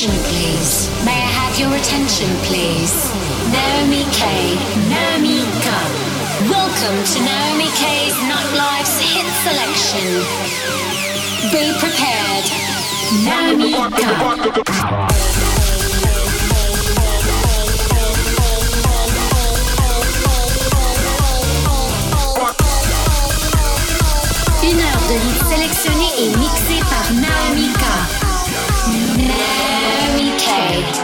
attention, please? May I have your attention, please? Naomi K. Naomi Ka. Welcome to Naomi K's Nightlife's Hit Selection. Be prepared. Naomi K. Une heure de leads sélectionnée et mixée par Naomi K. Decay.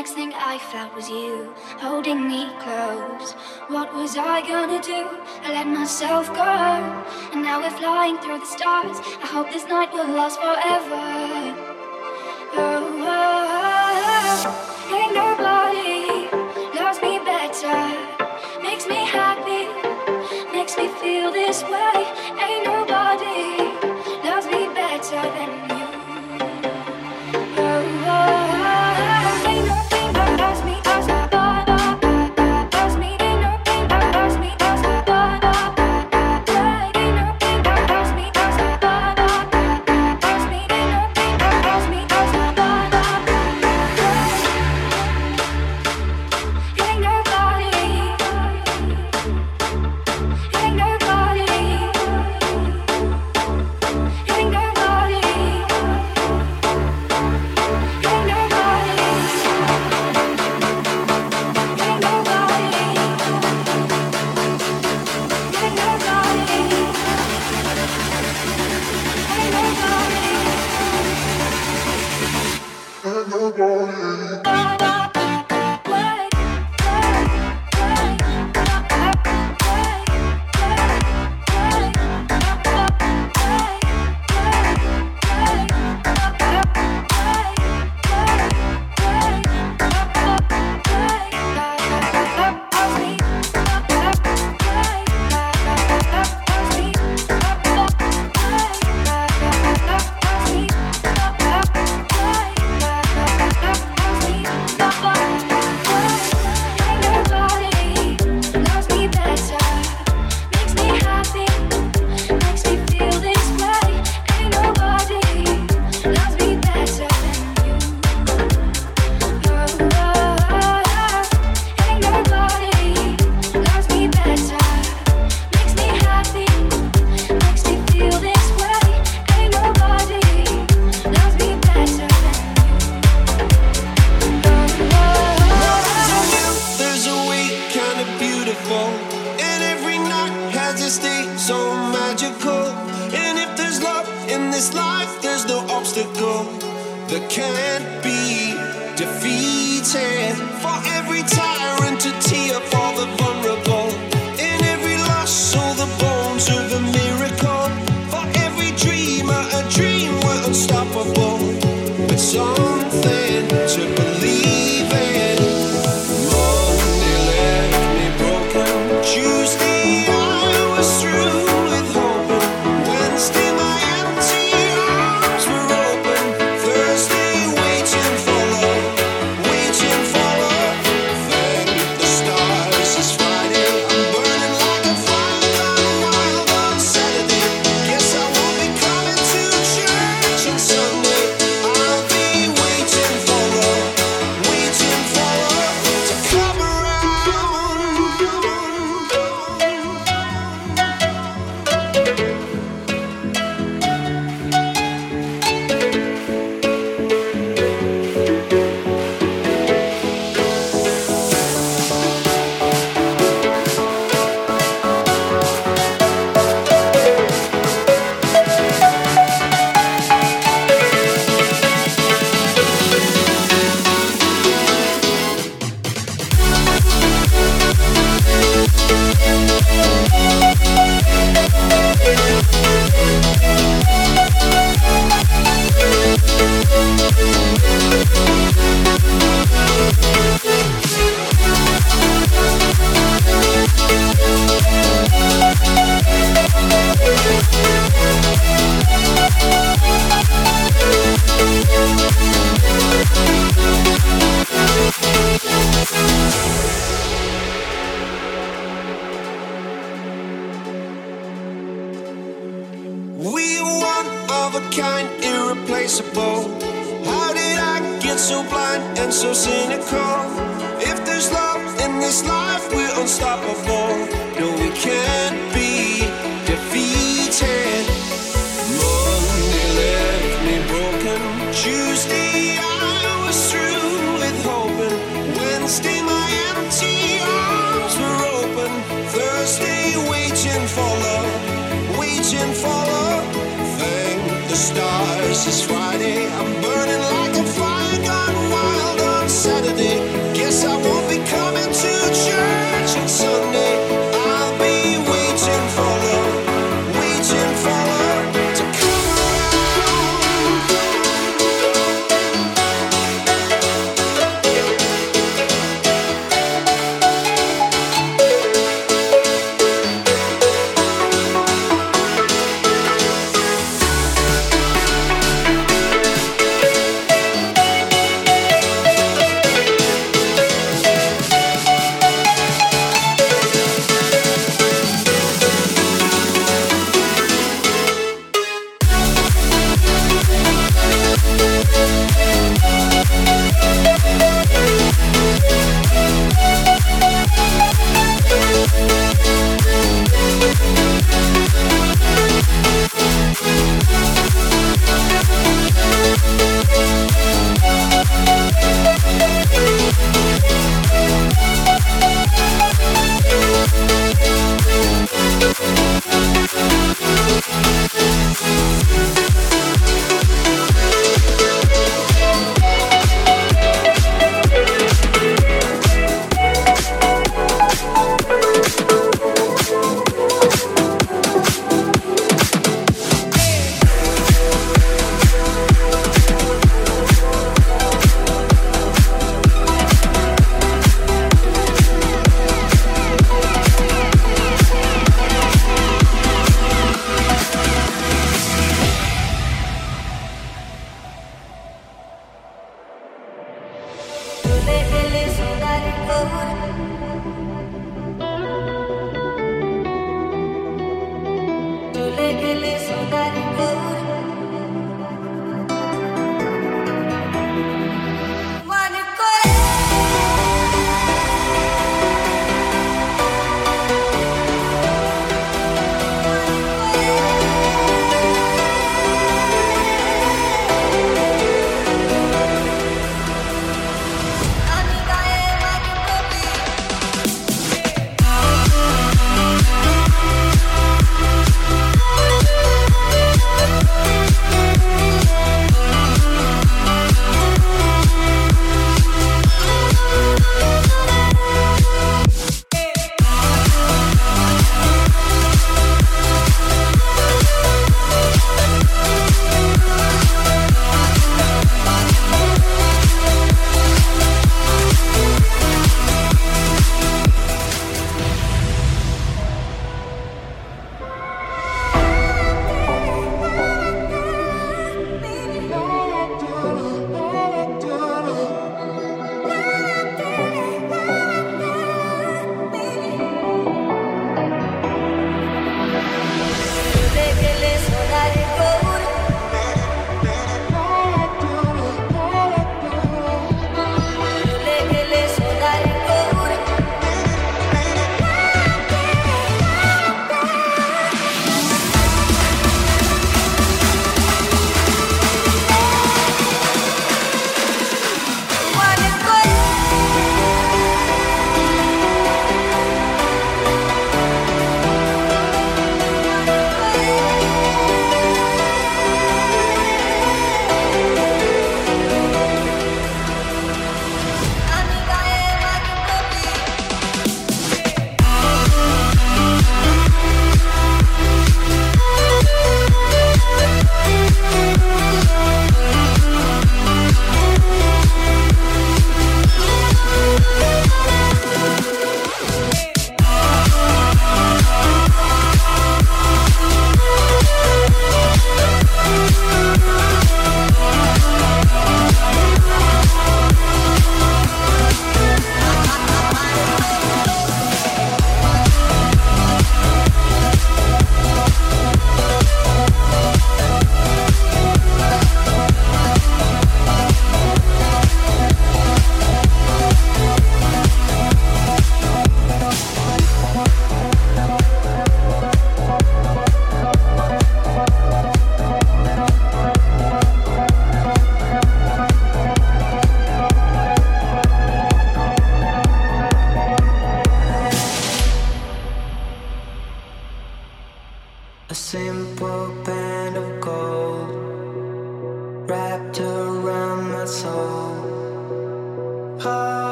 next thing I felt was you holding me close. What was I gonna do? I let myself go. And now we're flying through the stars. I hope this night will last forever. Oh, oh, oh. ain't nobody loves me better. Makes me happy, makes me feel this way. Ain't nobody loves me better than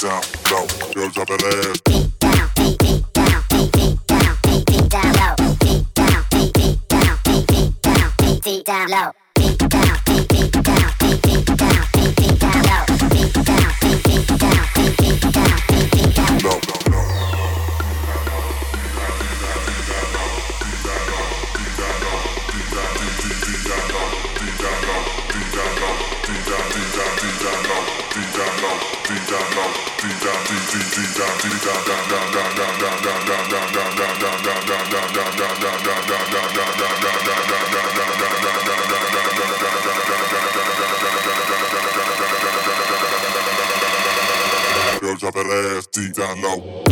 down low, girl drop that ass. Beat down, beat, beat down, beat, beat down, beat, beat down low. Beat down, beat, beat down, beat, beat down, beat, beat down low. Down low.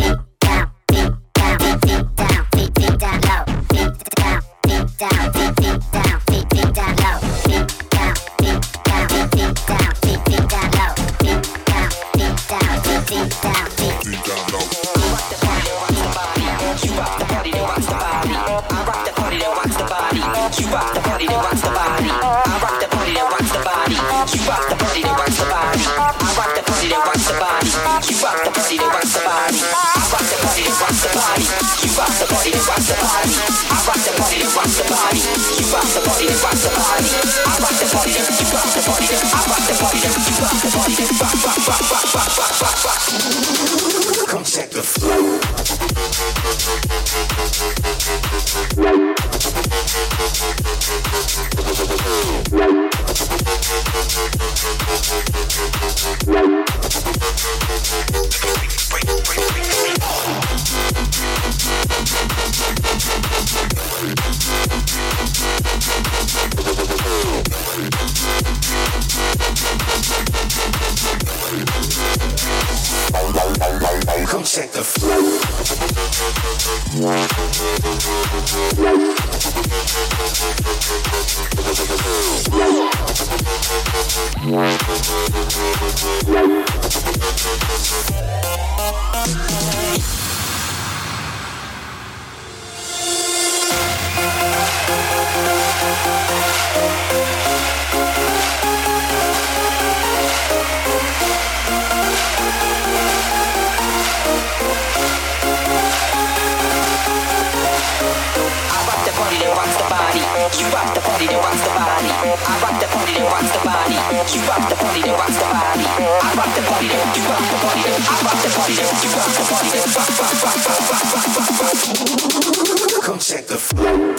Check the flow. Party that rocks the body. I rock the party that rocks the body. You rock the party that rocks the body. I rock the party that you rock the party I rock the party that you rock the party. Come check the flow.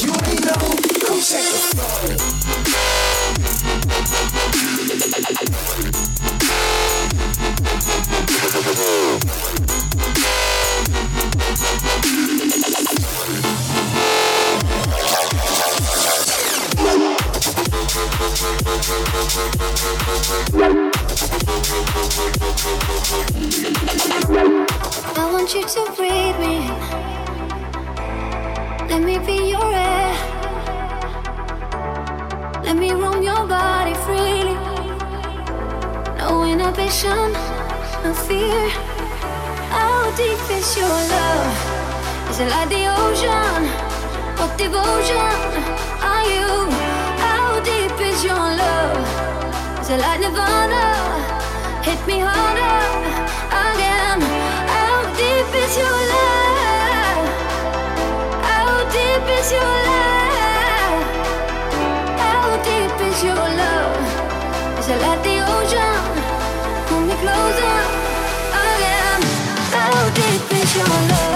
You know. Come check the flow. I want you to breathe me in. Let me be your air. Let me roam your body freely. No inhibition, no fear. How deep is your love? Is it like the ocean? What devotion are you? How deep is your love? Is it like Nirvana? Hit me harder again. How deep is your love? How deep is your love? Your love?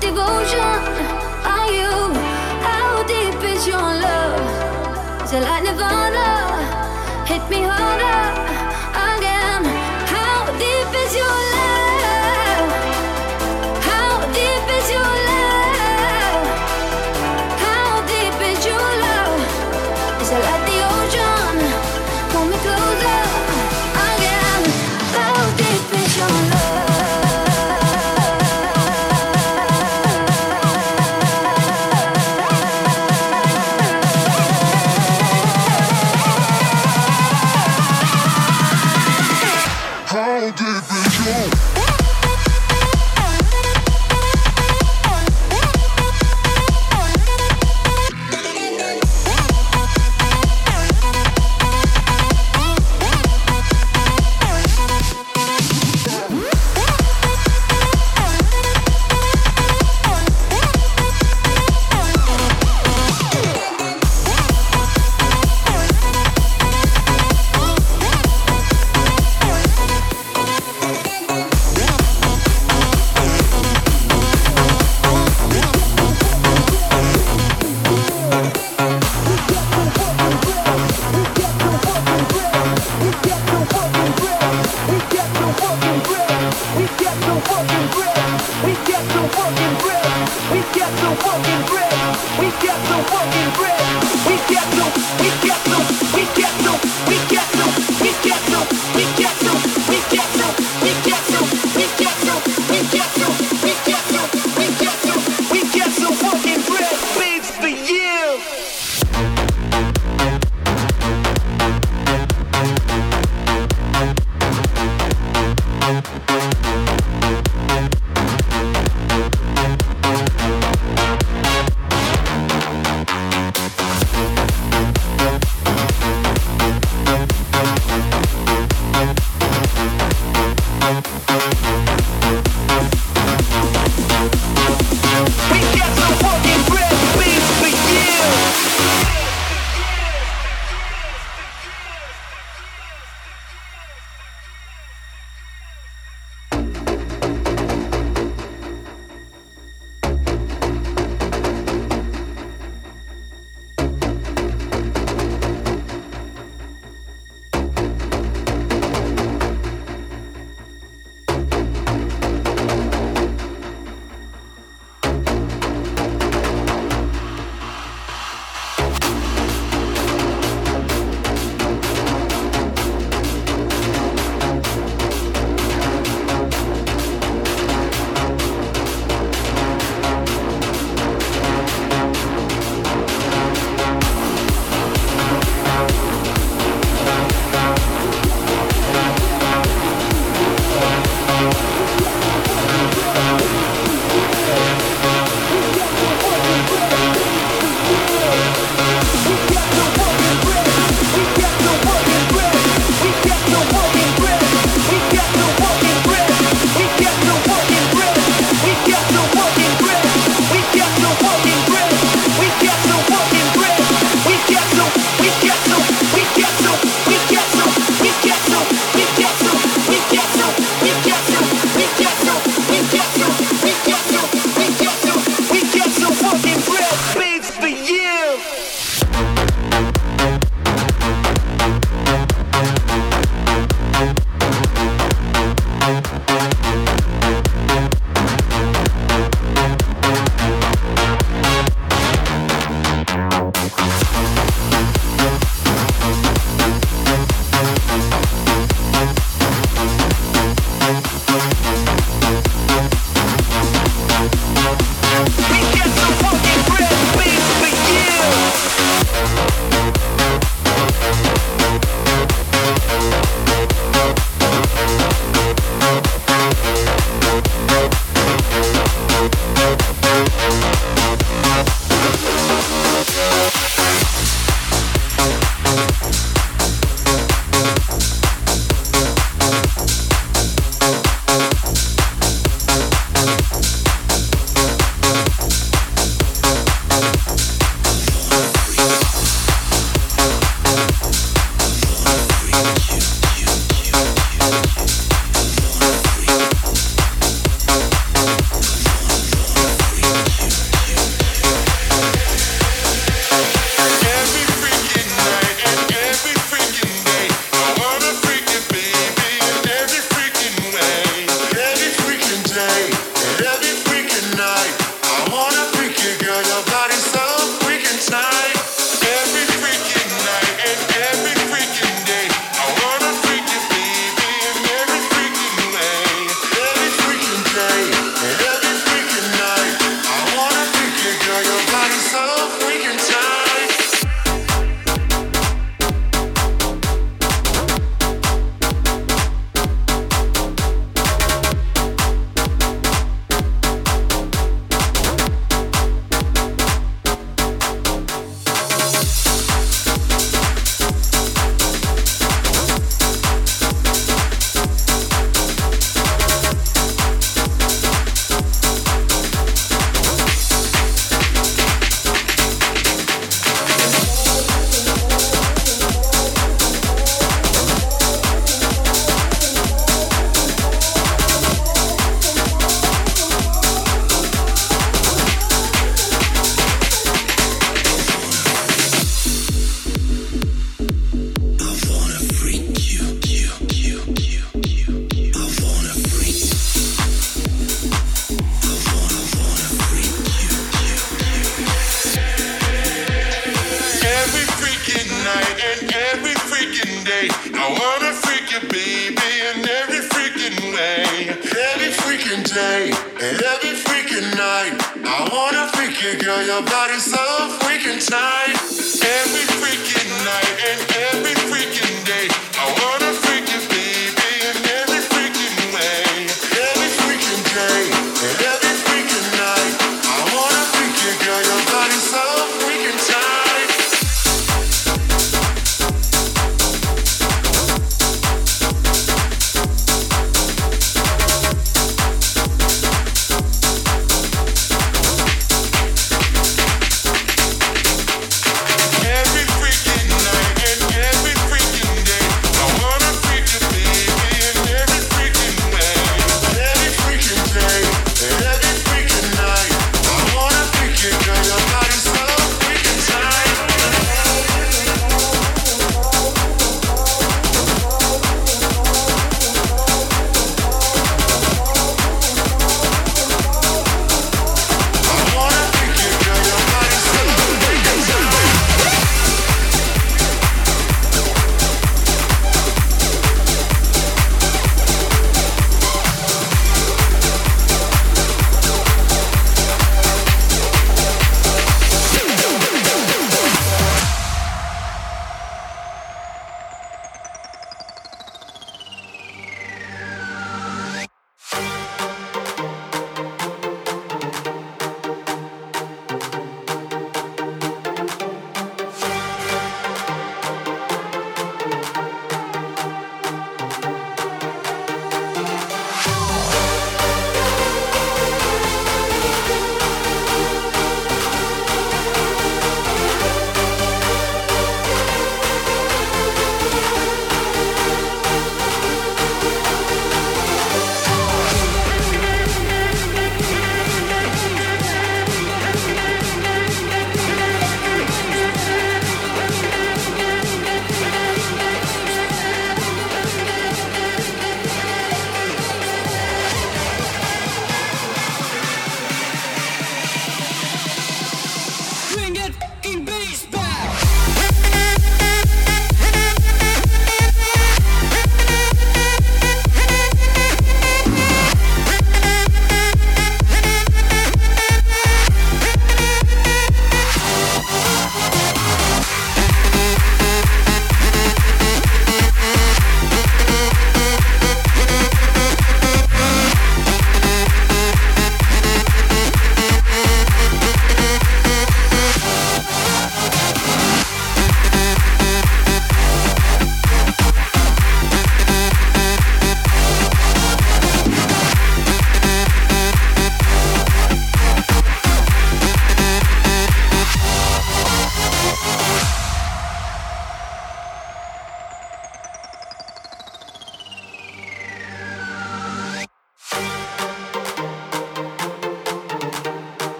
devotion are you? How deep is your love? Is it like nirvana.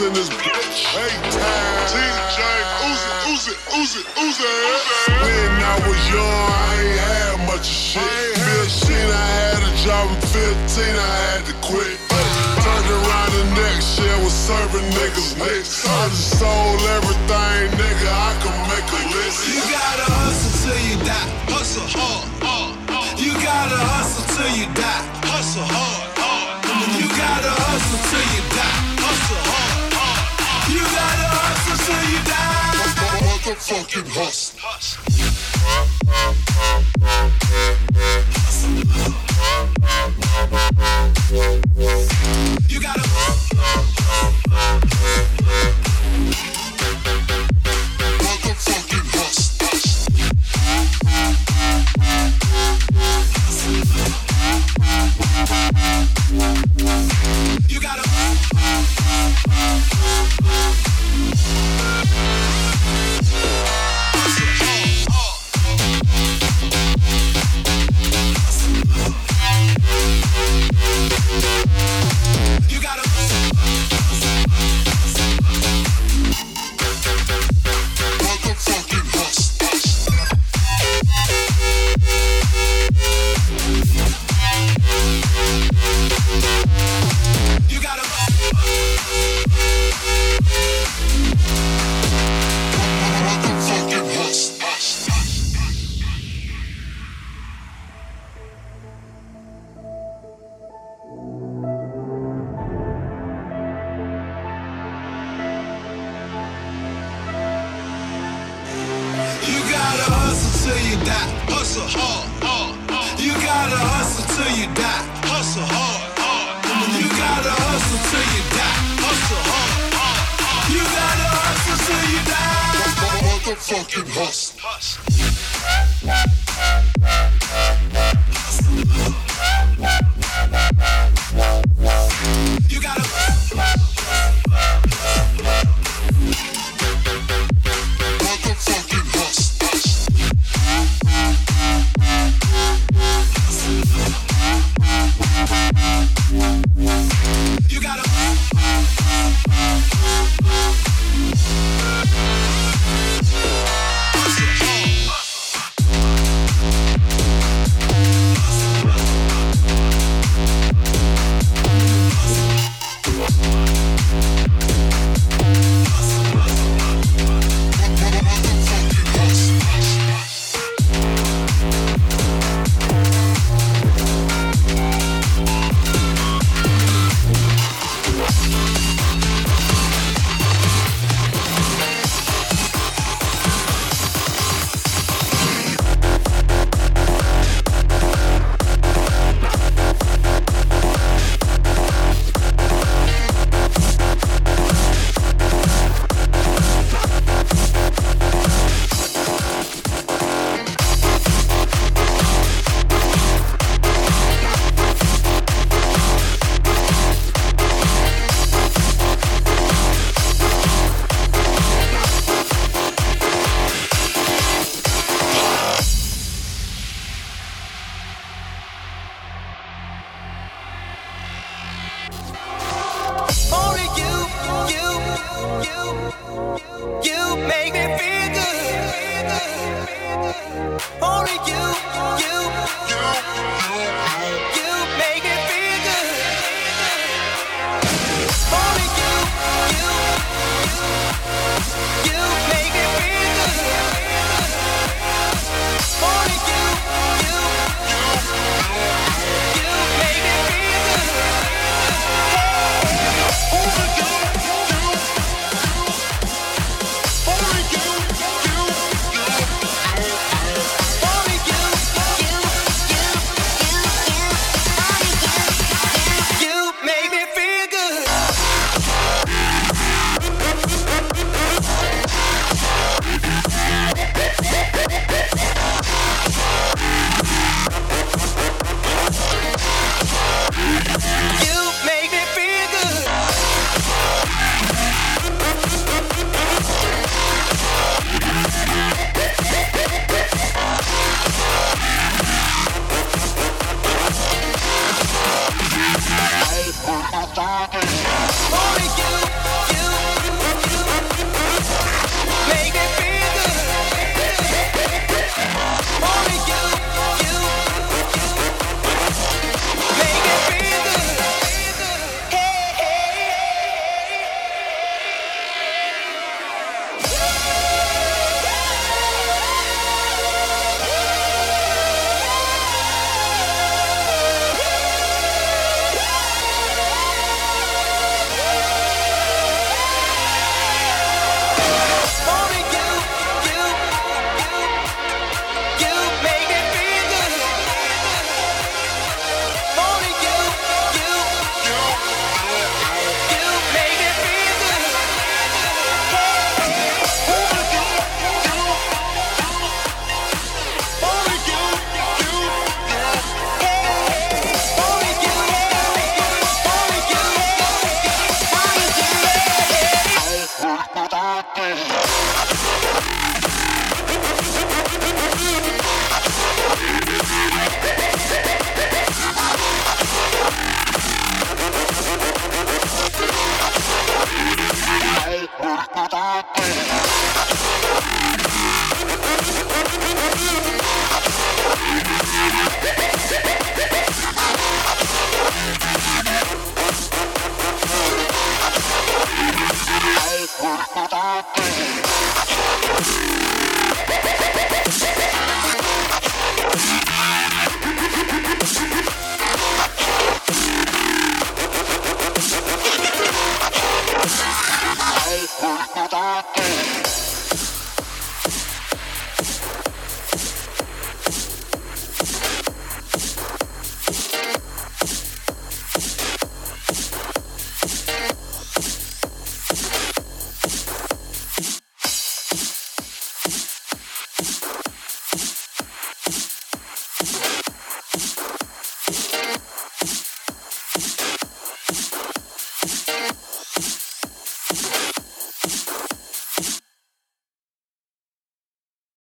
In this bitch. Hey. TJ, Uzi, Uzi, Uzi, Uzi. When I was young, I ain't had much shit. 15, I had a job. At 15, I had to quit. Turned around the next year was serving niggas licks. I just sold everything, nigga. I can make a list. You gotta hustle till you die. Hustle hard. hard. You gotta hustle till you die. Hustle hard. hard. Motherfucking hustle.